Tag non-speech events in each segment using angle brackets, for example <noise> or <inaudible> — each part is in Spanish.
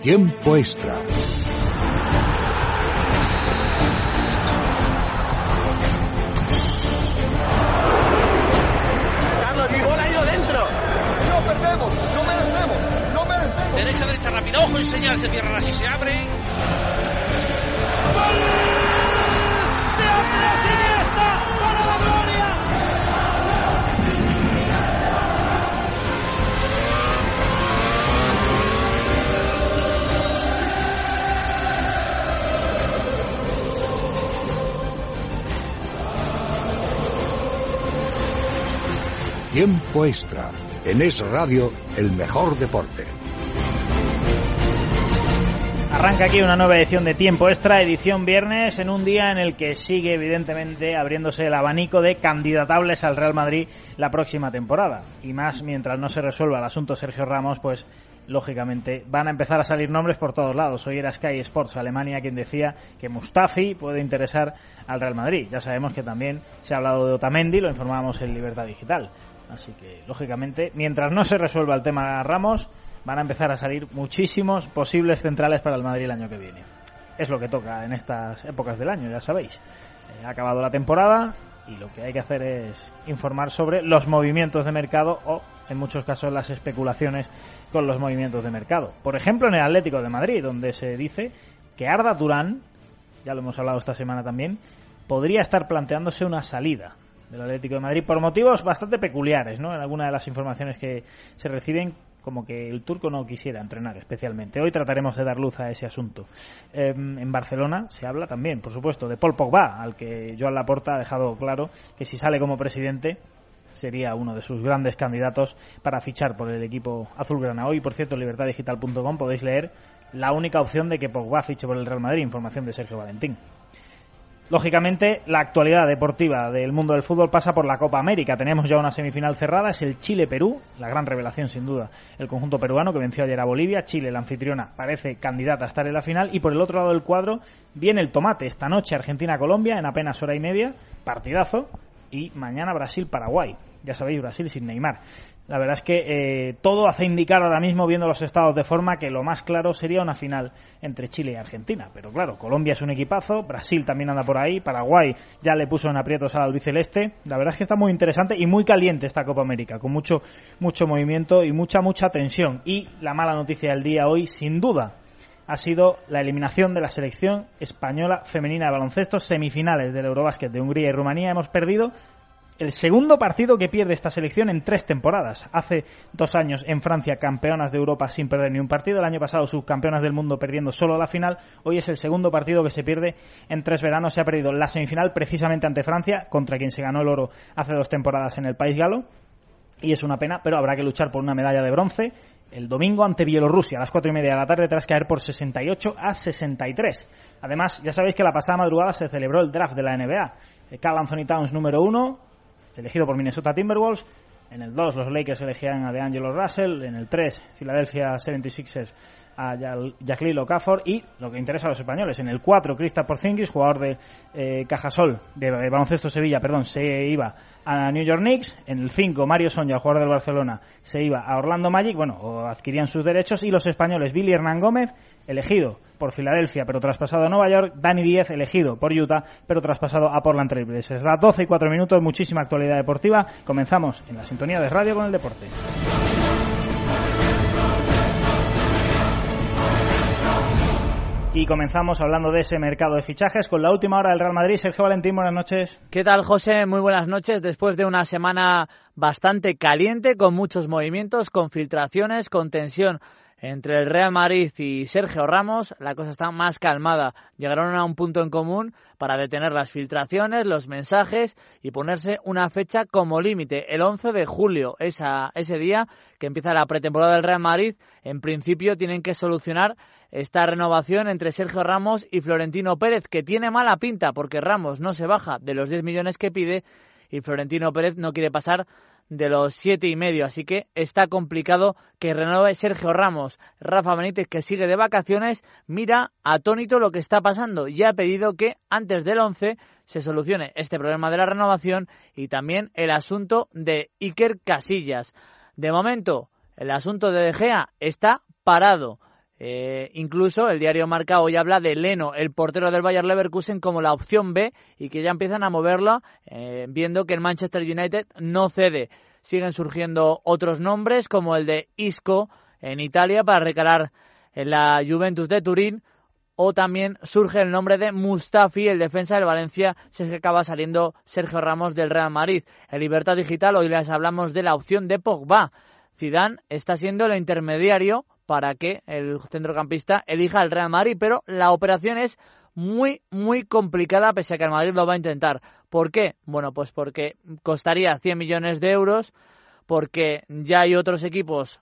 Tiempo extra. Carlos, mi bola ha ido dentro. No perdemos, no merecemos, no merecemos. Derecha, derecha, rápido. Ojo, enseñar, se cierra así, se abre. Tiempo extra. En Es Radio, el mejor deporte. Arranca aquí una nueva edición de Tiempo Extra, edición viernes, en un día en el que sigue evidentemente abriéndose el abanico de candidatables al Real Madrid la próxima temporada. Y más mientras no se resuelva el asunto Sergio Ramos, pues lógicamente van a empezar a salir nombres por todos lados. Hoy era Sky Sports Alemania quien decía que Mustafi puede interesar al Real Madrid. Ya sabemos que también se ha hablado de Otamendi, lo informábamos en Libertad Digital. Así que, lógicamente, mientras no se resuelva el tema Ramos, van a empezar a salir muchísimos posibles centrales para el Madrid el año que viene. Es lo que toca en estas épocas del año, ya sabéis. Eh, ha acabado la temporada y lo que hay que hacer es informar sobre los movimientos de mercado o, en muchos casos, las especulaciones con los movimientos de mercado. Por ejemplo, en el Atlético de Madrid, donde se dice que Arda Turán, ya lo hemos hablado esta semana también, podría estar planteándose una salida del Atlético de Madrid por motivos bastante peculiares, ¿no? En algunas de las informaciones que se reciben como que el turco no quisiera entrenar especialmente. Hoy trataremos de dar luz a ese asunto. Eh, en Barcelona se habla también, por supuesto, de Paul Pogba, al que Joan Laporta ha dejado claro que si sale como presidente sería uno de sus grandes candidatos para fichar por el equipo azulgrana. Hoy, por cierto, libertaddigital.com podéis leer la única opción de que Pogba fiche por el Real Madrid, información de Sergio Valentín. Lógicamente, la actualidad deportiva del mundo del fútbol pasa por la Copa América. Tenemos ya una semifinal cerrada, es el Chile-Perú, la gran revelación sin duda, el conjunto peruano que venció ayer a Bolivia. Chile, la anfitriona, parece candidata a estar en la final. Y por el otro lado del cuadro viene el tomate. Esta noche Argentina-Colombia en apenas hora y media, partidazo. Y mañana Brasil-Paraguay. Ya sabéis, Brasil sin Neymar. La verdad es que eh, todo hace indicar ahora mismo, viendo los estados de forma, que lo más claro sería una final entre Chile y Argentina. Pero claro, Colombia es un equipazo, Brasil también anda por ahí, Paraguay ya le puso en aprietos al albiceleste. La verdad es que está muy interesante y muy caliente esta Copa América, con mucho, mucho movimiento y mucha, mucha tensión. Y la mala noticia del día hoy, sin duda, ha sido la eliminación de la selección española femenina de baloncesto, semifinales del Eurobásquet de Hungría y Rumanía. Hemos perdido el segundo partido que pierde esta selección en tres temporadas. Hace dos años en Francia, campeonas de Europa sin perder ni un partido. El año pasado, subcampeonas del mundo perdiendo solo la final. Hoy es el segundo partido que se pierde en tres veranos. Se ha perdido la semifinal precisamente ante Francia, contra quien se ganó el oro hace dos temporadas en el País Galo. Y es una pena, pero habrá que luchar por una medalla de bronce el domingo ante Bielorrusia a las cuatro y media de la tarde tras caer por 68 a 63. Además, ya sabéis que la pasada madrugada se celebró el draft de la NBA. Cal Anthony Towns número uno, elegido por Minnesota Timberwolves. En el 2 los Lakers elegían a DeAngelo Russell. En el 3 Philadelphia 76ers a Jacqueline Okafor. Y lo que interesa a los españoles, en el 4 Krista Porzingis, jugador de eh, Cajasol, de, Baloncesto Sevilla, perdón, se iba a New York Knicks. En el 5 Mario Sonja, jugador del Barcelona, se iba a Orlando Magic. Bueno, adquirían sus derechos. Y los españoles, Billy Hernán Gómez, elegido por Filadelfia, pero traspasado a Nueva York. Dani Díez, elegido por Utah, pero traspasado a Portland Trail Blazers. Las 12 y 4 minutos, muchísima actualidad deportiva. Comenzamos en la sintonía de radio con el deporte. Y comenzamos hablando de ese mercado de fichajes con la última hora del Real Madrid. Sergio Valentín, buenas noches. ¿Qué tal, José? Muy buenas noches. Después de una semana bastante caliente, con muchos movimientos, con filtraciones, con tensión entre el Real Madrid y Sergio Ramos, la cosa está más calmada. Llegaron a un punto en común para detener las filtraciones, los mensajes y ponerse una fecha como límite, el 11 de julio, esa, ese día que empieza la pretemporada del Real Madrid. En principio tienen que solucionar esta renovación entre Sergio Ramos y Florentino Pérez, que tiene mala pinta porque Ramos no se baja de los 10 millones que pide y Florentino Pérez no quiere pasar de los siete y medio, así que está complicado que renueve Sergio Ramos. Rafa Benítez, que sigue de vacaciones, mira atónito lo que está pasando y ha pedido que antes del 11 se solucione este problema de la renovación y también el asunto de Iker Casillas. De momento, el asunto de De Gea está parado. Eh, incluso el diario Marca hoy habla de Leno, el portero del Bayer Leverkusen, como la opción B y que ya empiezan a moverla eh, viendo que el Manchester United no cede. Siguen surgiendo otros nombres como el de Isco en Italia para recalar en la Juventus de Turín o también surge el nombre de Mustafi, el defensa del Valencia, se acaba saliendo Sergio Ramos del Real Madrid. En Libertad Digital hoy les hablamos de la opción de Pogba. Zidane está siendo el intermediario para que el centrocampista elija el Real Madrid, pero la operación es muy, muy complicada, pese a que el Madrid lo va a intentar. ¿Por qué? Bueno, pues porque costaría 100 millones de euros, porque ya hay otros equipos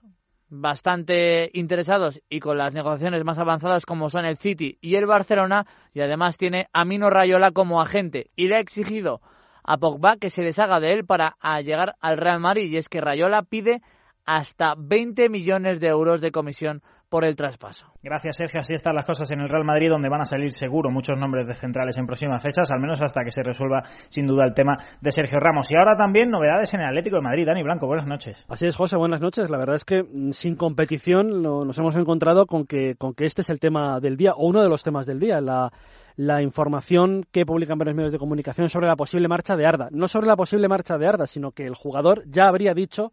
bastante interesados y con las negociaciones más avanzadas como son el City y el Barcelona y además tiene a Mino Rayola como agente y le ha exigido a Pogba que se deshaga de él para llegar al Real Madrid y es que Rayola pide hasta 20 millones de euros de comisión por el traspaso. Gracias, Sergio. Así están las cosas en el Real Madrid, donde van a salir seguro muchos nombres de centrales en próximas fechas, al menos hasta que se resuelva sin duda el tema de Sergio Ramos. Y ahora también novedades en el Atlético de Madrid. Dani Blanco, buenas noches. Así es, José, buenas noches. La verdad es que mm, sin competición nos hemos encontrado con que, con que este es el tema del día, o uno de los temas del día, la la información que publican varios medios de comunicación sobre la posible marcha de Arda. No sobre la posible marcha de Arda, sino que el jugador ya habría dicho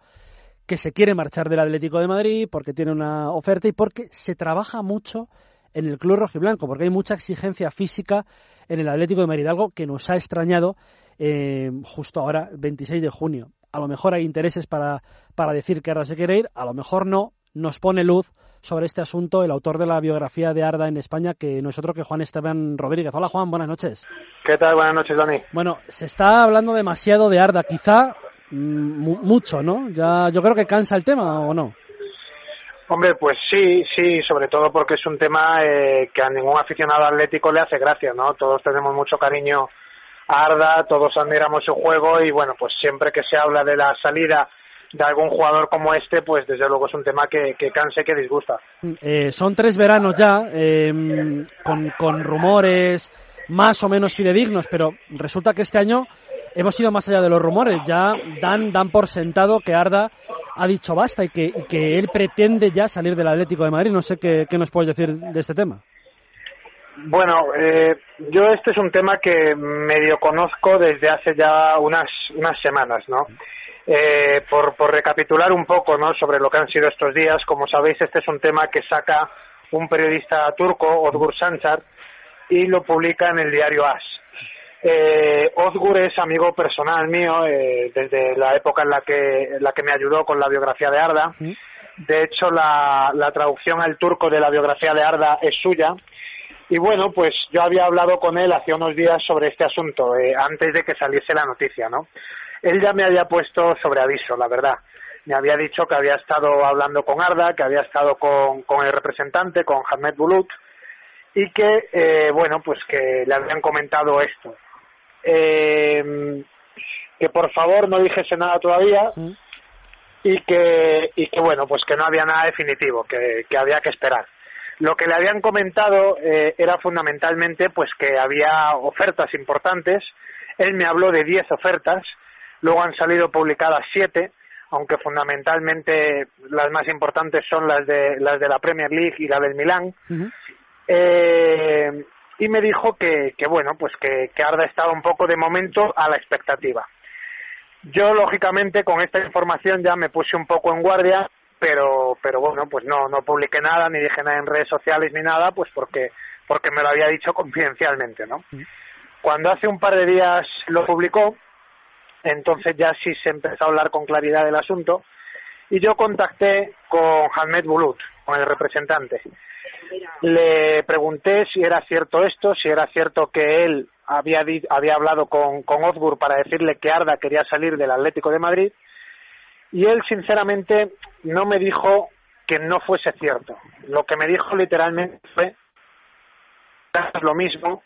que se quiere marchar del Atlético de Madrid porque tiene una oferta y porque se trabaja mucho en el club rojiblanco, porque hay mucha exigencia física en el Atlético de Madrid, algo que nos ha extrañado eh, justo ahora, 26 de junio. A lo mejor hay intereses para, para decir que ahora se quiere ir, a lo mejor no. Nos pone luz sobre este asunto el autor de la biografía de Arda en España, que no es otro que Juan Esteban Rodríguez. Hola Juan, buenas noches. ¿Qué tal? Buenas noches, Dani. Bueno, se está hablando demasiado de Arda. Quizá mucho, ¿no? Ya, yo creo que cansa el tema, ¿o no? Hombre, pues sí, sí, sobre todo porque es un tema eh, que a ningún aficionado atlético le hace gracia, ¿no? Todos tenemos mucho cariño a Arda, todos admiramos su juego y bueno, pues siempre que se habla de la salida de algún jugador como este, pues desde luego es un tema que, que canse, que disgusta. Eh, son tres veranos ya, con, con rumores más o menos fidedignos, pero resulta que este año hemos ido más allá de los rumores. Ya dan, dan por sentado que Arda ha dicho basta y que, que él pretende ya salir del Atlético de Madrid. No sé qué, qué nos puedes decir de este tema. Bueno, eh, yo este es un tema que medio conozco desde hace ya unas, unas semanas, ¿no? Eh, por, por recapitular un poco, ¿no? Sobre lo que han sido estos días, como sabéis, este es un tema que saca un periodista turco, Odgur Sanchar, y lo publica en el diario AS. Eh, Ozgur es amigo personal mío eh, desde la época en la que, la que me ayudó con la biografía de Arda. De hecho, la, la traducción al turco de la biografía de Arda es suya. Y bueno, pues yo había hablado con él hace unos días sobre este asunto, eh, antes de que saliese la noticia, ¿no? Él ya me había puesto sobre aviso, la verdad. Me había dicho que había estado hablando con Arda, que había estado con, con el representante, con Ahmed Bulut, y que, eh, bueno, pues que le habían comentado esto. Eh, que por favor no dijese nada todavía mm. y que y que bueno pues que no había nada definitivo que, que había que esperar. Lo que le habían comentado eh, era fundamentalmente pues que había ofertas importantes. Él me habló de 10 ofertas luego han salido publicadas siete aunque fundamentalmente las más importantes son las de las de la Premier League y la del Milán eh, y me dijo que, que bueno, pues que, que Arda estaba un poco de momento a la expectativa. Yo, lógicamente, con esta información ya me puse un poco en guardia, pero, pero bueno, pues no, no publiqué nada, ni dije nada en redes sociales ni nada, pues porque, porque me lo había dicho confidencialmente, ¿no? Cuando hace un par de días lo publicó, entonces ya sí se empezó a hablar con claridad del asunto, y yo contacté con Hamed Bulut, con el representante. Le pregunté si era cierto esto, si era cierto que él había, había hablado con, con para decirle que Arda quería salir del Atlético de Madrid y él sinceramente no me dijo que no fuese cierto. Lo que me dijo literalmente fue lo mismo,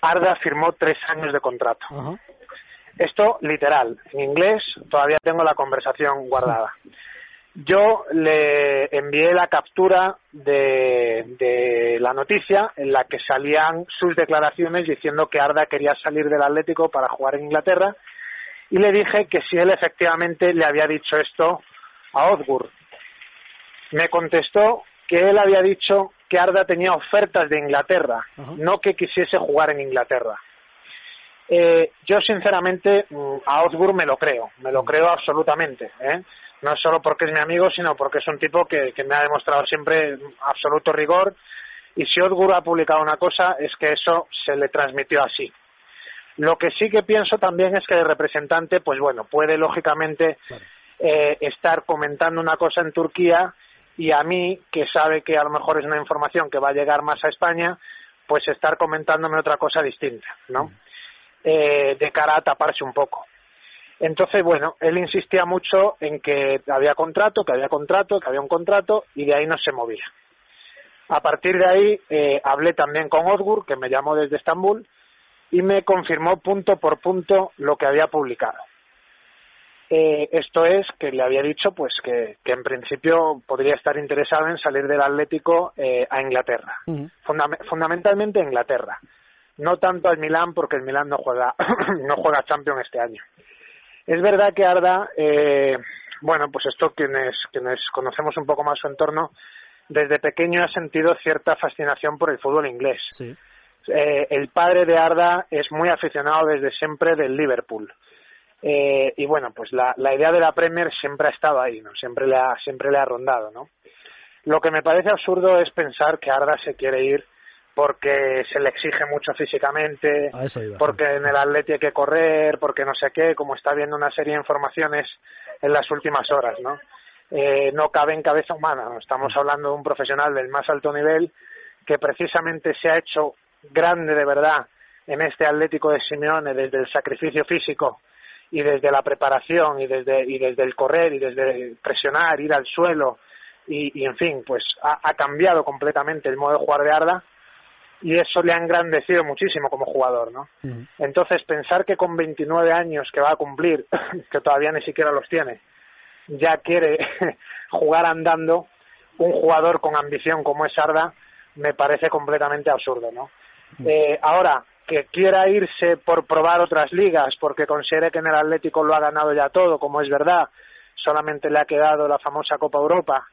Arda firmó tres años de contrato. Esto literal, en inglés todavía tengo la conversación guardada. <laughs> Yo le envié la captura de, de, la noticia en la que salían sus declaraciones diciendo que Arda quería salir del Atlético para jugar en Inglaterra y le dije que si él efectivamente le había dicho esto a Ozgur. Me contestó que él había dicho que Arda tenía ofertas de Inglaterra, no que quisiese jugar en Inglaterra. Eh, yo sinceramente mm, a Osgur me lo creo, me lo creo absolutamente, ¿eh? No solo porque es mi amigo, sino porque es un tipo que, que me ha demostrado siempre absoluto rigor y si Osgur ha publicado una cosa es que eso se le transmitió así. Lo que sí que pienso también es que el representante, pues bueno, puede lógicamente eh, estar comentando una cosa en Turquía y a mí, que sabe que a lo mejor es una información que va a llegar más a España, pues estar comentándome otra cosa distinta, ¿no? Eh, de cara a taparse un poco. Entonces, bueno, él insistía mucho en que había contrato, que había contrato, que había un contrato y de ahí no se movía. A partir de ahí eh, hablé también con Osgur, que me llamó desde Estambul, y me confirmó punto por punto lo que había publicado. Eh, esto es que le había dicho pues que, que en principio podría estar interesado en salir del Atlético eh, a Inglaterra, fundamentalmente a Inglaterra, no tanto al Milán porque el Milán no juega <clears throat> no juega Champions este año. Es verdad que Arda, eh, bueno, pues esto quienes quienes conocemos un poco más su entorno, desde pequeño ha sentido cierta fascinación por el fútbol inglés. Sí. Eh, el padre de Arda es muy aficionado desde siempre del Liverpool. Eh, y bueno, pues la, la idea de la Premier siempre ha estado ahí, ¿no? Siempre le ha, siempre le ha rondado, ¿no? Lo que me parece absurdo es pensar que Arda se quiere ir porque se le exige mucho físicamente, iba. porque en el Atleti hay que correr, porque no sé qué, como está viendo una serie de informaciones en las últimas horas, ¿no? Eh, no cabe en cabeza humana, ¿no? Estamos hablando de un profesional del más alto nivel que precisamente se ha hecho grande de verdad en este Atlético de Simeone desde el sacrificio físico y desde la preparación y desde y desde el correr y desde presionar, ir al suelo y, y en fin, pues ha, ha cambiado completamente el modo de jugar de Arda y eso le ha engrandecido muchísimo como jugador, ¿no? Entonces, pensar que con 29 años que va a cumplir, <clears throat> que todavía ni siquiera los tiene, ya quiere <laughs> jugar andando, un jugador con ambición como es Arda, me parece completamente absurdo, ¿no? Eh, ahora, que quiera irse por probar otras ligas, porque considere que en el Atlético lo ha ganado ya todo, como es verdad, solamente le ha quedado la famosa Copa Europa,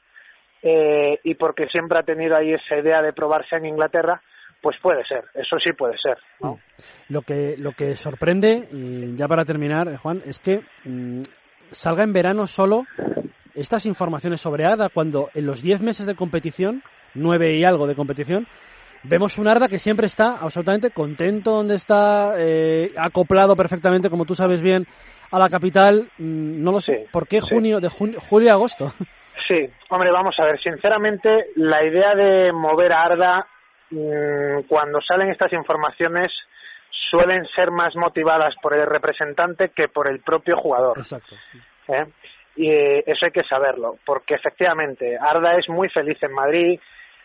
eh, y porque siempre ha tenido ahí esa idea de probarse en Inglaterra, pues puede ser, eso sí puede ser, ¿no? Lo que, lo que sorprende, y ya para terminar, Juan, es que mm, salga en verano solo estas informaciones sobre Arda cuando en los 10 meses de competición, 9 y algo de competición, vemos un Arda que siempre está absolutamente contento donde está, eh, acoplado perfectamente, como tú sabes bien, a la capital. Mm, no lo sé, Sí, ¿por qué sí. junio, de junio, julio a agosto? Sí, hombre, vamos a ver, sinceramente, la idea de mover a Arda, cuando salen estas informaciones, suelen ser más motivadas por el representante que por el propio jugador. Exacto. ¿eh? Y eh, eso hay que saberlo, porque efectivamente Arda es muy feliz en Madrid,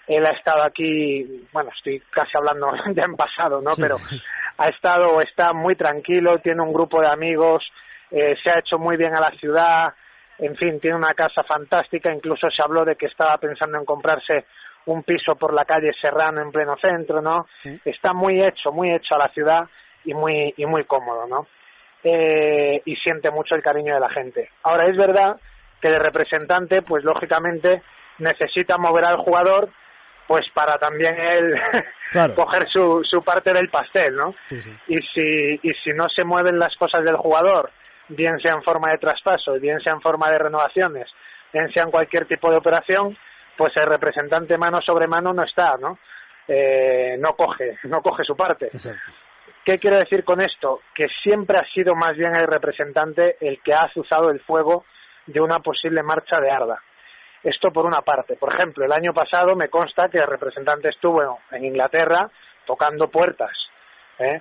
él ha estado aquí, bueno, estoy casi hablando <laughs> ya en pasado, ¿no? Sí. Pero ha estado o está muy tranquilo, tiene un grupo de amigos, eh, se ha hecho muy bien a la ciudad, en fin, tiene una casa fantástica, incluso se habló de que estaba pensando en comprarse un piso por la calle Serrano en pleno centro, ¿no? Sí. Está muy hecho, muy hecho a la ciudad y muy y muy cómodo, ¿no? Eh, y siente mucho el cariño de la gente. Ahora es verdad que el representante, pues lógicamente necesita mover al jugador, pues para también él <laughs> Claro. coger su, su parte del pastel, ¿no? Sí, sí. y si y si no se mueven las cosas del jugador bien sea en forma de traspaso bien sea en forma de renovaciones bien sea en cualquier tipo de operación pues el representante mano sobre mano no está no Eh, no coge no coge su parte Exacto. qué quiero decir con esto que siempre ha sido más bien el representante el que ha azuzado el fuego de una posible marcha de Arda esto por una parte. Por ejemplo, el año pasado me consta que el representante estuvo en Inglaterra tocando puertas, ¿eh?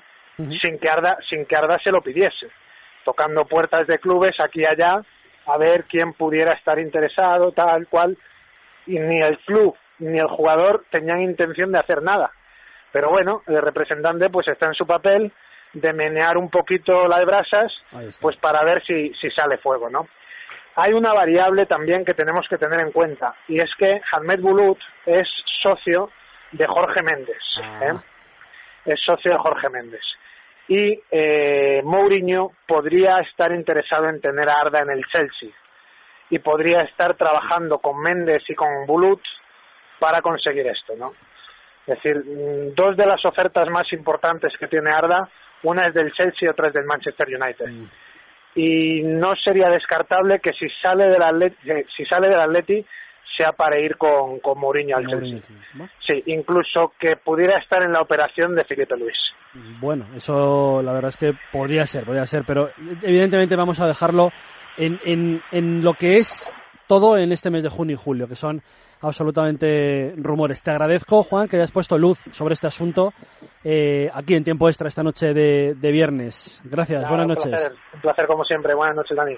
Sin, que Arda, sin que Arda se lo pidiese, tocando puertas de clubes aquí y allá a ver quién pudiera estar interesado, tal cual, y ni el club ni el jugador tenían intención de hacer nada. Pero bueno, el representante pues está en su papel de menear un poquito las brasas Ahí está. pues para ver si, si sale fuego, ¿no? Hay una variable también que tenemos que tener en cuenta y es que Ahmed Bulut es socio de Jorge Méndez, Ah. ¿eh? es socio de Jorge Méndez y eh, Mourinho podría estar interesado en tener a Arda en el Chelsea y podría estar trabajando con Méndez y con Bulut para conseguir esto, ¿no? Es decir, mm, dos de las ofertas más importantes que tiene Arda, una es del Chelsea y otra es del Manchester United. Mm. Y no sería descartable que si sale del Atleti, si sale del Atleti sea para ir con, con Mourinho al Mourinho, Chelsea. Sí, incluso que pudiera estar en la operación de Felipe Luis. Bueno, eso la verdad es que podría ser, podría ser, pero evidentemente vamos a dejarlo en, en, en lo que es todo en este mes de junio y julio, que son absolutamente rumores. Te agradezco, Juan, que hayas puesto luz sobre este asunto eh, aquí en tiempo extra esta noche de, de viernes. Gracias, Nada, buenas un noches. Placer, un placer como siempre. Buenas noches, Dani.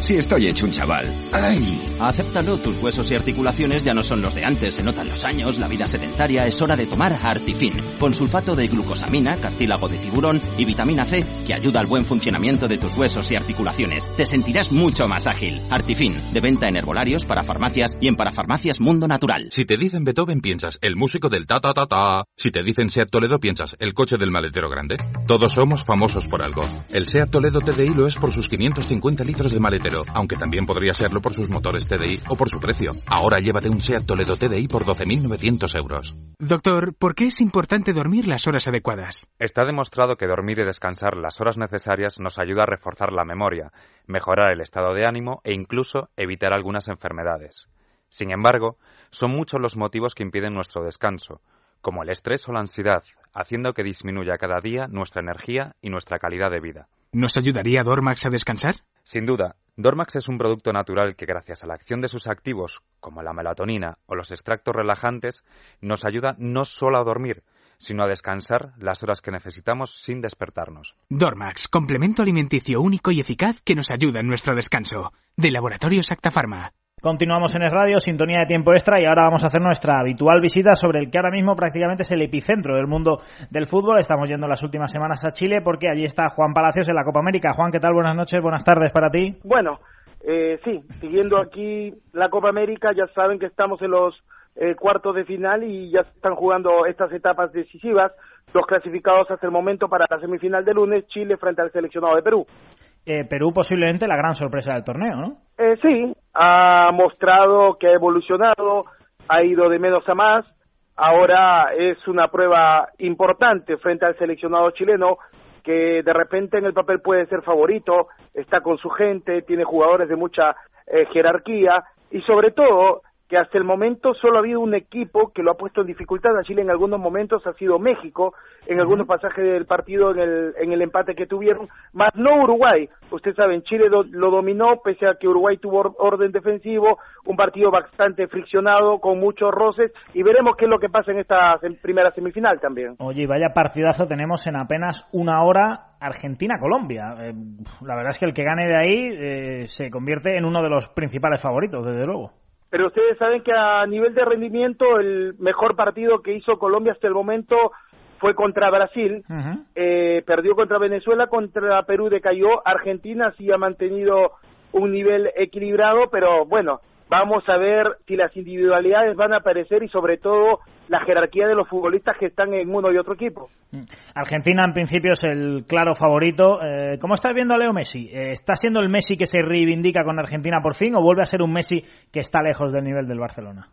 Si estoy hecho un chaval. ¡Ay! Acéptalo, tus huesos y articulaciones ya no son los de antes. Se notan los años, la vida sedentaria. Es hora de tomar Artifin. Con sulfato de glucosamina, cartílago de tiburón y vitamina C, que ayuda al buen funcionamiento de tus huesos y articulaciones. Te sentirás mucho más ágil. Artifin, de venta en herbolarios, para farmacias y en parafarmacias Mundo Natural. Si te dicen Beethoven, piensas el músico del ta ta ta ta. Si te dicen Seat Toledo, piensas el coche del maletero grande. Todos somos famosos por algo. El Seat Toledo TDI lo es por sus 550 litros de maletero, aunque también podría serlo por sus motores TDI o por su precio. Ahora llévate un Seat Toledo TDI por 12.900 euros. Doctor, ¿por qué es importante dormir las horas adecuadas? Está demostrado que dormir y descansar las horas necesarias nos ayuda a reforzar la memoria, mejorar el estado de ánimo e incluso evitar algunas enfermedades. Sin embargo, son muchos los motivos que impiden nuestro descanso, como el estrés o la ansiedad, haciendo que disminuya cada día nuestra energía y nuestra calidad de vida. ¿Nos ayudaría Dormax a descansar? Sin duda, Dormax es un producto natural que gracias a la acción de sus activos, como la melatonina o los extractos relajantes, nos ayuda no solo a dormir, sino a descansar las horas que necesitamos sin despertarnos. Dormax, complemento alimenticio único y eficaz que nos ayuda en nuestro descanso. De Laboratorios Acta Pharma. Continuamos en Es Radio, sintonía de tiempo extra y ahora vamos a hacer nuestra habitual visita sobre el que ahora mismo prácticamente es el epicentro del mundo del fútbol. Estamos yendo las últimas semanas a Chile porque allí está Juan Palacios en la Copa América. Juan, ¿qué tal? Buenas noches, buenas tardes para ti. Bueno, eh, sí, siguiendo aquí la Copa América, ya saben que estamos en los eh, cuartos de final y ya están jugando estas etapas decisivas. Los clasificados hasta el momento para la semifinal de lunes, Chile frente al seleccionado de Perú. Eh, Perú posiblemente la gran sorpresa del torneo, ¿no? Eh, sí, ha mostrado que ha evolucionado, ha ido de menos a más. Ahora es una prueba importante frente al seleccionado chileno que de repente en el papel puede ser favorito, está con su gente, tiene jugadores de mucha eh, jerarquía y sobre todo que hasta el momento solo ha habido un equipo que lo ha puesto en dificultad a Chile en algunos momentos, ha sido México, en algunos pasajes del partido en el, en el empate que tuvieron, más no Uruguay. Usted sabe, Chile lo, lo dominó, pese a que Uruguay tuvo or, orden defensivo, un partido bastante friccionado, con muchos roces, y veremos qué es lo que pasa en esta primera semifinal también. Oye, vaya partidazo tenemos en apenas una hora Argentina-Colombia. Eh, la verdad es que el que gane de ahí eh, se convierte en uno de los principales favoritos, desde luego pero ustedes saben que a nivel de rendimiento el mejor partido que hizo Colombia hasta el momento fue contra Brasil, uh -huh. eh, perdió contra Venezuela, contra Perú decayó, Argentina sí ha mantenido un nivel equilibrado, pero bueno, vamos a ver si las individualidades van a aparecer y sobre todo la jerarquía de los futbolistas que están en uno y otro equipo. Argentina en principio es el claro favorito. Eh, ¿Cómo estás viendo a Leo Messi? Eh, ¿Está siendo el Messi que se reivindica con Argentina por fin o vuelve a ser un Messi que está lejos del nivel del Barcelona?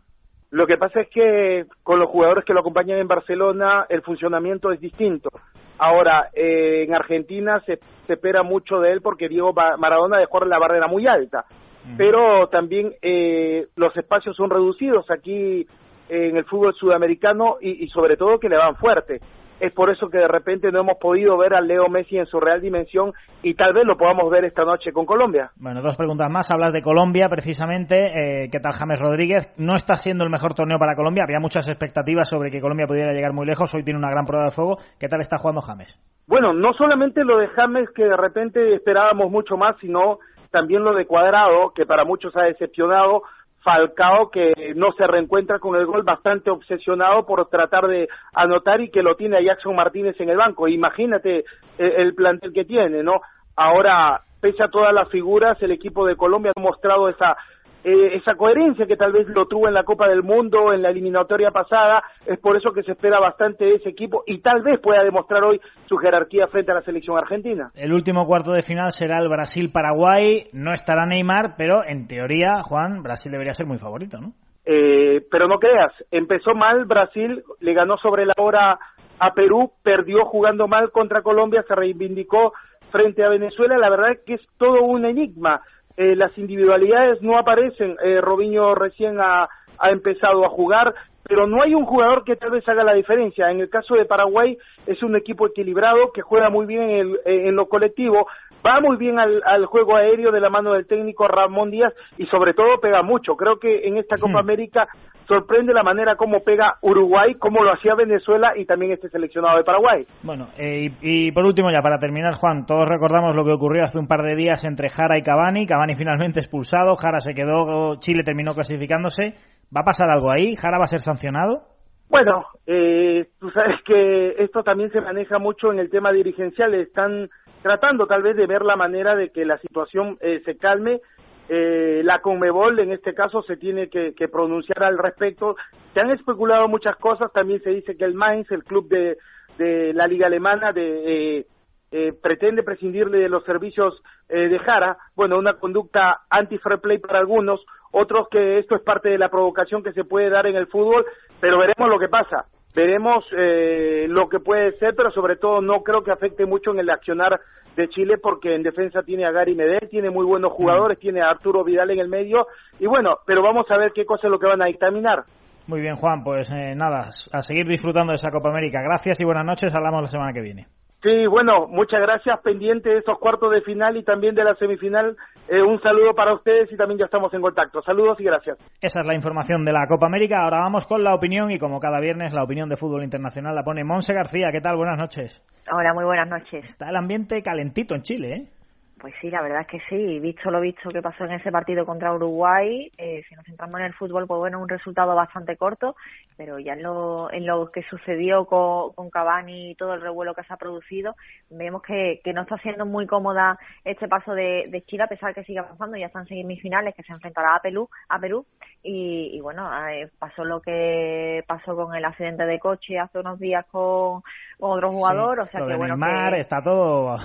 Lo que pasa es que con los jugadores que lo acompañan en Barcelona el funcionamiento es distinto. Ahora, eh, en Argentina se, se, espera mucho de él porque Diego Maradona dejó la barrera muy alta. Mm. Pero también eh, los espacios son reducidos aquí en el fútbol sudamericano y, y sobre todo que le van fuerte es por eso que de repente no hemos podido ver a Leo Messi en su real dimensión y tal vez lo podamos ver esta noche con Colombia. Bueno, dos preguntas más. Hablas de Colombia, precisamente. Eh, ¿Qué tal James Rodríguez? No está siendo el mejor torneo para Colombia. Había muchas expectativas sobre que Colombia pudiera llegar muy lejos. Hoy tiene una gran prueba de fuego. ¿Qué tal está jugando James? Bueno, no solamente lo de James, que de repente esperábamos mucho más, sino también lo de Cuadrado, que para muchos ha decepcionado. Falcao que no se reencuentra con el gol bastante obsesionado por tratar de anotar y que lo tiene a Jackson Martínez en el banco. Imagínate el, el plantel que tiene, ¿no? Ahora, pese a todas las figuras, el equipo de Colombia ha mostrado esa eh, esa coherencia que tal vez lo tuvo en la Copa del Mundo, en la eliminatoria pasada, es por eso que se espera bastante de ese equipo y tal vez pueda demostrar hoy su jerarquía frente a la selección argentina. El último cuarto de final será el Brasil-Paraguay, no estará Neymar, pero en teoría, Juan, Brasil debería ser muy favorito, ¿no? Eh, pero no creas, empezó mal Brasil, le ganó sobre la hora a Perú, perdió jugando mal contra Colombia, se reivindicó frente a Venezuela, la verdad es que es todo un enigma. Eh, las individualidades no aparecen, eh, Robinho recién ha, ha empezado a jugar, pero no hay un jugador que tal vez haga la diferencia. En el caso de Paraguay es un equipo equilibrado que juega muy bien en, en lo colectivo, va muy bien al, al, juego aéreo de la mano del técnico Ramón Díaz y sobre todo pega mucho. Creo que en esta Copa América sorprende la manera como pega Uruguay, como lo hacía Venezuela y también este seleccionado de Paraguay. Bueno, eh, y, y, por último ya para terminar, Juan, todos recordamos lo que ocurrió hace un par de días entre Jara y Cavani. Cavani finalmente expulsado, Jara se quedó, Chile terminó clasificándose. ¿Va a pasar algo ahí? ¿Jara va a ser sancionado? Bueno, eh, tú sabes que esto también se maneja mucho en el tema dirigencial. Están tratando tal vez de ver la manera de que la situación eh, se calme. Eh, la Conmebol en este caso se tiene que, que, pronunciar al respecto. Se han especulado muchas cosas. También se dice que el Mainz, el club de, de la liga alemana, de, eh, eh, pretende prescindirle de los servicios eh, de Jara. Bueno, una conducta anti-fair play para algunos, otros que esto es parte de la provocación que se puede dar en el fútbol, pero veremos lo que pasa. Veremos eh, lo que puede ser, pero sobre todo no creo que afecte mucho en el accionar de Chile porque en defensa tiene a Gary Medel, tiene muy buenos jugadores, tiene a Arturo Vidal en el medio y bueno, pero vamos a ver qué cosa es lo que van a dictaminar. Muy bien, Juan, pues eh, nada, a seguir disfrutando de esa Copa América. Gracias y buenas noches, hablamos la semana que viene. Sí, bueno, muchas gracias, pendiente de esos cuartos de final y también de la semifinal. Eh, un saludo para ustedes y también ya estamos en contacto. Saludos y gracias. Esa es la información de la Copa América. Ahora vamos con la opinión y como cada viernes la opinión de fútbol internacional la pone Monse García. ¿Qué tal? Buenas noches. Hola, muy buenas noches. Está el ambiente calentito en Chile, ¿eh? Pues sí, la verdad es que sí. Visto lo visto que pasó en ese partido contra Uruguay, eh, si nos centramos en el fútbol, pues bueno, un resultado bastante corto, pero ya en lo, en lo que sucedió con, con Cavani y todo el revuelo que se ha producido, vemos que, que no está siendo muy cómoda este paso de, de Chile, a pesar de que sigue avanzando, ya están semifinales, que se enfrentará a Perú, a Perú y, y bueno, eh, pasó lo que pasó con el accidente de coche hace unos días con, con otro jugador, sí, o sea que bueno, Neymar, que... está todo...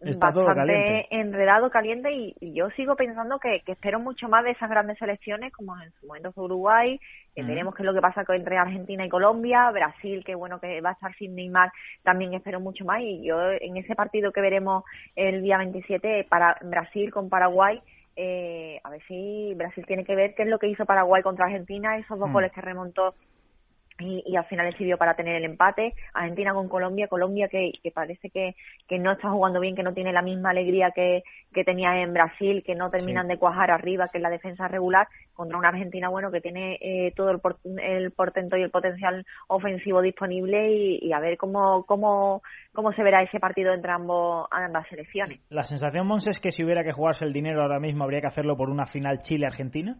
Está todo bastante caliente. enredado, caliente y, y, yo sigo pensando que, que, espero mucho más de esas grandes selecciones como en su momento fue Uruguay, que veremos qué es lo que pasa con, entre Argentina y Colombia, Brasil, que bueno que va a estar sin Neymar, también espero mucho más y yo en ese partido que veremos el día 27 para Brasil con Paraguay, eh, a ver si Brasil tiene que ver qué es lo que hizo Paraguay contra Argentina, esos dos Mm. goles que remontó y, y, al final le sirvió para tener el empate. Argentina con Colombia, Colombia que, que parece que, que no está jugando bien, que no tiene la misma alegría que, que tenía en Brasil, que no terminan Sí. de cuajar arriba, que es la defensa regular, contra una Argentina bueno que tiene eh, todo el, por- el portento y el potencial ofensivo disponible y, y a ver cómo, cómo, cómo se verá ese partido entre ambos, ambas selecciones. La sensación, Mons, es que si hubiera que jugarse el dinero ahora mismo habría que hacerlo por una final Chile-Argentina.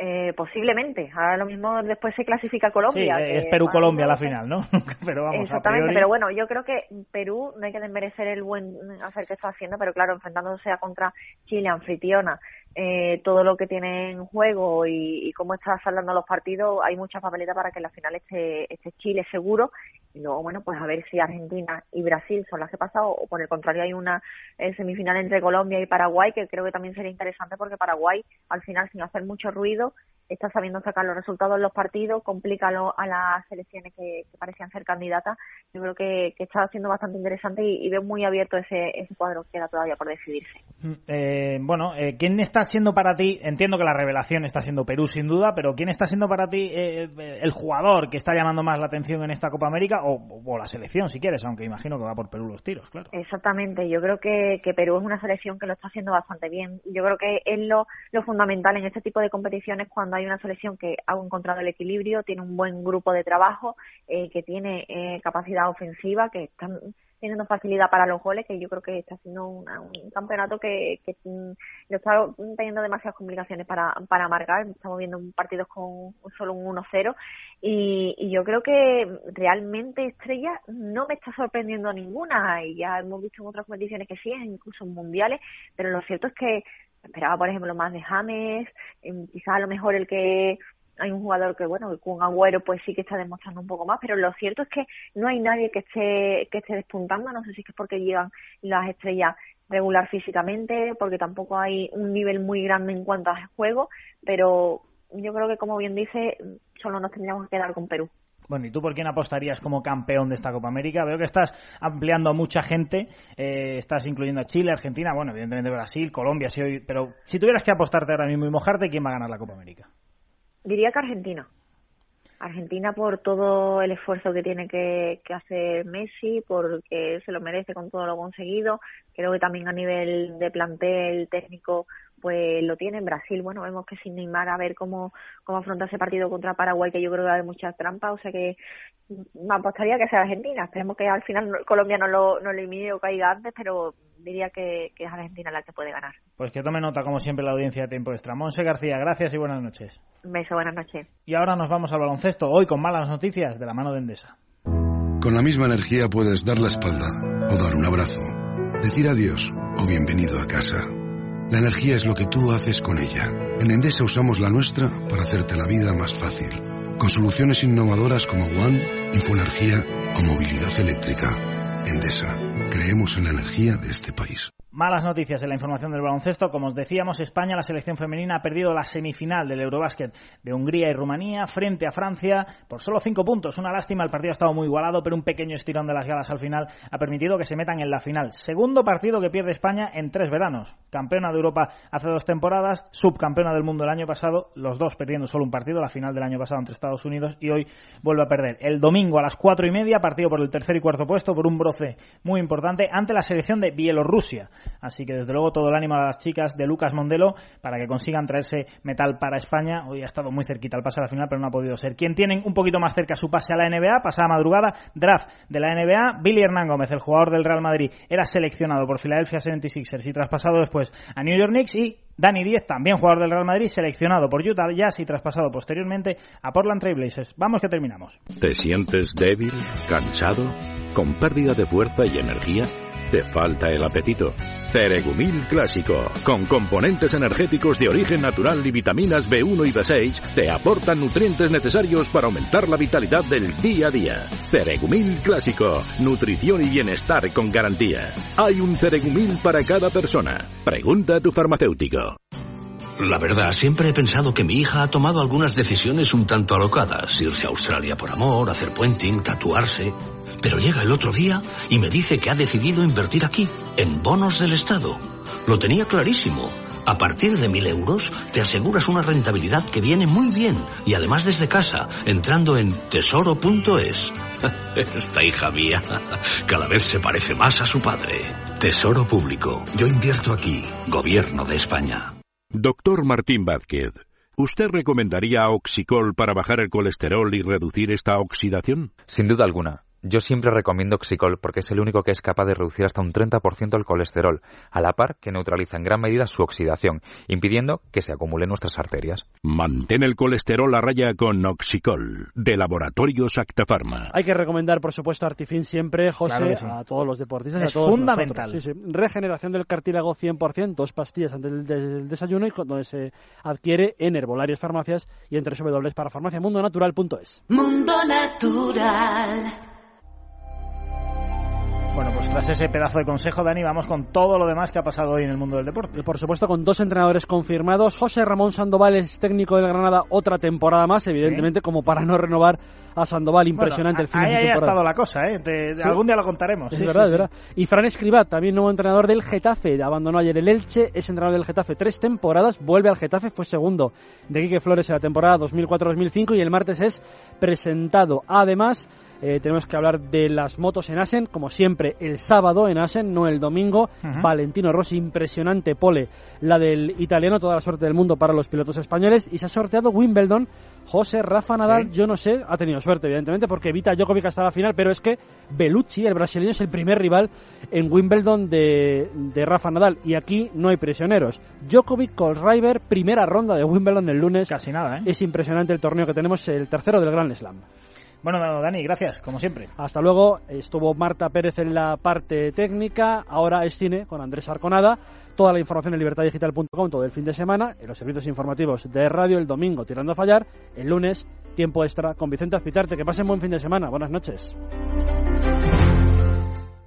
Eh, posiblemente. Ahora lo mismo después se clasifica Colombia. Sí, que es Perú-Colombia la final, ¿no? <laughs> pero vamos, a Exactamente, priori... pero bueno, yo creo que Perú no hay que desmerecer el buen hacer que está haciendo, pero claro, enfrentándose a contra Chile, anfitriona, eh, todo lo que tiene en juego y, y cómo está saliendo los partidos, hay mucha papeleta para que en la final esté, esté Chile seguro. Y luego, bueno, pues a ver si Argentina y Brasil son las que pasan, o, por el contrario hay una eh, semifinal entre Colombia y Paraguay, que creo que también sería interesante porque Paraguay, al final, sin hacer mucho ruido, está sabiendo sacar los resultados en los partidos, complica a las selecciones que, parecían ser candidatas. Yo creo que, está siendo bastante interesante y, y veo muy abierto ese, ese cuadro que queda todavía por decidirse. Eh, bueno, eh, ¿quién está siendo para ti? Entiendo que la revelación está siendo Perú sin duda, pero ¿quién está siendo para ti eh, eh, el jugador que está llamando más la atención en esta Copa América o, o la selección, si quieres? Aunque imagino que va por Perú los tiros, claro. Exactamente, yo creo que, que Perú es una selección que lo está haciendo bastante bien. Yo creo que es lo, lo fundamental en este tipo de competiciones cuando hay una selección que ha encontrado el equilibrio, tiene un buen grupo de trabajo, eh, que tiene eh, capacidad ofensiva, que están teniendo facilidad para los goles, que yo creo que está siendo una- un campeonato que, que mm, lo está teniendo demasiadas complicaciones para, para marcar. Estamos viendo partidos con solo un 1-0 y, y yo creo que realmente Estrella no me está sorprendiendo ninguna. Y ya hemos visto en otras competiciones que sí, incluso en mundiales, pero lo cierto es que esperaba, por ejemplo, más de James, quizás a lo mejor el que hay un jugador que, bueno, con Agüero pues sí que está demostrando un poco más, pero lo cierto es que no hay nadie que esté, que esté despuntando, no sé si es que es porque llegan las estrellas regular físicamente, porque tampoco hay un nivel muy grande en cuanto a juego, pero yo creo que, como bien dice, solo nos tendríamos que quedar con Perú. Bueno, ¿y tú por quién apostarías como campeón de esta Copa América? Veo que estás ampliando a mucha gente, eh, estás incluyendo a Chile, Argentina, bueno, evidentemente Brasil, Colombia, hoy, pero si tuvieras que apostarte ahora mismo y mojarte, ¿quién va a ganar la Copa América? Diría que Argentina. Argentina por todo el esfuerzo que tiene que, que, hacer Messi, porque se lo merece con todo lo conseguido. Creo que también a nivel de plantel técnico pues lo tiene en Brasil. Bueno, vemos que sin Neymar a ver cómo, cómo afronta ese partido contra Paraguay, que yo creo que va a haber muchas trampas, o sea que me apostaría que sea Argentina. Esperemos que al final Colombia no lo, no lo elimine o caiga antes, pero diría que, que, es Argentina la que puede ganar. Pues que tome nota, como siempre, la audiencia de Tiempo Extra. Monse García, gracias y buenas noches. Un beso, buenas noches. Y ahora nos vamos al baloncesto, hoy con malas noticias de la mano de Endesa. Con la misma energía puedes dar la espalda o dar un abrazo, decir adiós o bienvenido a casa. La energía es lo que tú haces con ella. En Endesa usamos la nuestra para hacerte la vida más fácil. Con soluciones innovadoras como One, Infoenergía o movilidad eléctrica. Endesa. Creemos en la energía de este país. Malas noticias en la información del baloncesto. Como os decíamos, España, la selección femenina, ha perdido la semifinal del Eurobásquet de Hungría y Rumanía frente a Francia por solo cinco puntos. Una lástima, el partido ha estado muy igualado, pero un pequeño estirón de las galas al final ha permitido que se metan en la final. Segundo partido que pierde España en tres veranos. Campeona de Europa hace dos temporadas, subcampeona del mundo el año pasado, los dos perdiendo solo un partido, la final del año pasado entre Estados Unidos, y hoy vuelve a perder. El domingo a las cuatro y media, partido por el tercer y cuarto puesto, por un broce muy importante ante la selección de Bielorrusia. Así que desde luego todo el ánimo a las chicas de Lucas Mondelo para que consigan traerse metal para España. Hoy ha estado muy cerquita al pase a la final, pero no ha podido ser. Quien tienen un poquito más cerca su pase a la NBA, pasada madrugada, draft de la NBA, Billy Hernán Gómez, el jugador del Real Madrid, era seleccionado por Philadelphia 76ers y traspasado después a New York Knicks y Dani Díez, también jugador del Real Madrid, seleccionado por Utah Jazz y traspasado posteriormente a Portland Trail Blazers. Vamos que terminamos. ¿Te sientes débil, cansado, con pérdida de fuerza y energía? ¿Te falta el apetito? Ceregumil Clásico, con componentes energéticos de origen natural y vitaminas B1 y B6, te aportan nutrientes necesarios para aumentar la vitalidad del día a día. Ceregumil Clásico, nutrición y bienestar con garantía. Hay un Ceregumil para cada persona. Pregunta a tu farmacéutico. La verdad, siempre he pensado que mi hija ha tomado algunas decisiones un tanto alocadas. Irse a Australia por amor, hacer puenting, tatuarse. Pero llega el otro día y me dice que ha decidido invertir aquí, en bonos del Estado. Lo tenía clarísimo. A partir de mil euros te aseguras una rentabilidad que viene muy bien y además desde casa, entrando en tesoro.es. <laughs> Esta hija mía cada vez se parece más a su padre. Tesoro Público. Yo invierto aquí. Gobierno de España. Doctor Martín Vázquez, ¿usted recomendaría Oxicol para bajar el colesterol y reducir esta oxidación? Sin duda alguna. Yo siempre recomiendo Oxicol porque es el único que es capaz de reducir hasta un 30% el colesterol, a la par que neutraliza en gran medida su oxidación, impidiendo que se acumule en nuestras arterias. Mantén el colesterol a raya con Oxicol, de Laboratorios Actafarma. Hay que recomendar, por supuesto, Artifin siempre, José, Claro que sí. a todos los deportistas. y Es a todos fundamental. Sí, sí. Regeneración del cartílago 100%, dos pastillas antes del, desayuno y donde se adquiere en herbolarios, farmacias y en www.parafarmaciamundonatural.es. Mundo Natural. Bueno, pues tras ese pedazo de consejo, Dani, vamos con todo lo demás que ha pasado hoy en el mundo del deporte. Por supuesto con dos entrenadores confirmados. José Ramón Sandoval es técnico del Granada otra temporada más, evidentemente como para no renovar a Sandoval. Impresionante Bueno, el final ahí de temporada. estado la cosa, ¿eh? Te- Sí. Algún día lo contaremos. Es Sí, verdad, sí, es sí. verdad. Y Fran Escribat, también nuevo entrenador del Getafe, abandonó ayer el Elche, es entrenador del Getafe tres temporadas, vuelve al Getafe, fue segundo de Quique Flores en la temporada 2004-2005 y el martes es presentado. Además, eh, tenemos que hablar de las motos en Asen, como siempre, el sábado en Asen, no el domingo. Valentino Rossi, impresionante pole, la del italiano, toda la suerte del mundo para los pilotos españoles. Y se ha sorteado Wimbledon. José Rafa Nadal, yo no sé, ha tenido suerte, evidentemente, porque evita Djokovic hasta la final, pero es que Bellucci, el brasileño, es el primer rival en Wimbledon de, de Rafa Nadal. Y aquí no hay prisioneros. Djokovic, Kohlschreiber, primera ronda de Wimbledon el lunes. Casi nada, ¿eh? Es impresionante el torneo que tenemos, el tercero del Grand Slam. Bueno, Dani, gracias, como siempre. Hasta luego. Estuvo Marta Pérez en la parte técnica. Ahora es cine con Andrés Arconada. Toda la información en libertadigital.com todo el fin de semana. En los servicios informativos de radio el domingo tirando a fallar. El lunes tiempo extra con Vicente Azpitarte. Que pasen buen fin de semana. Buenas noches.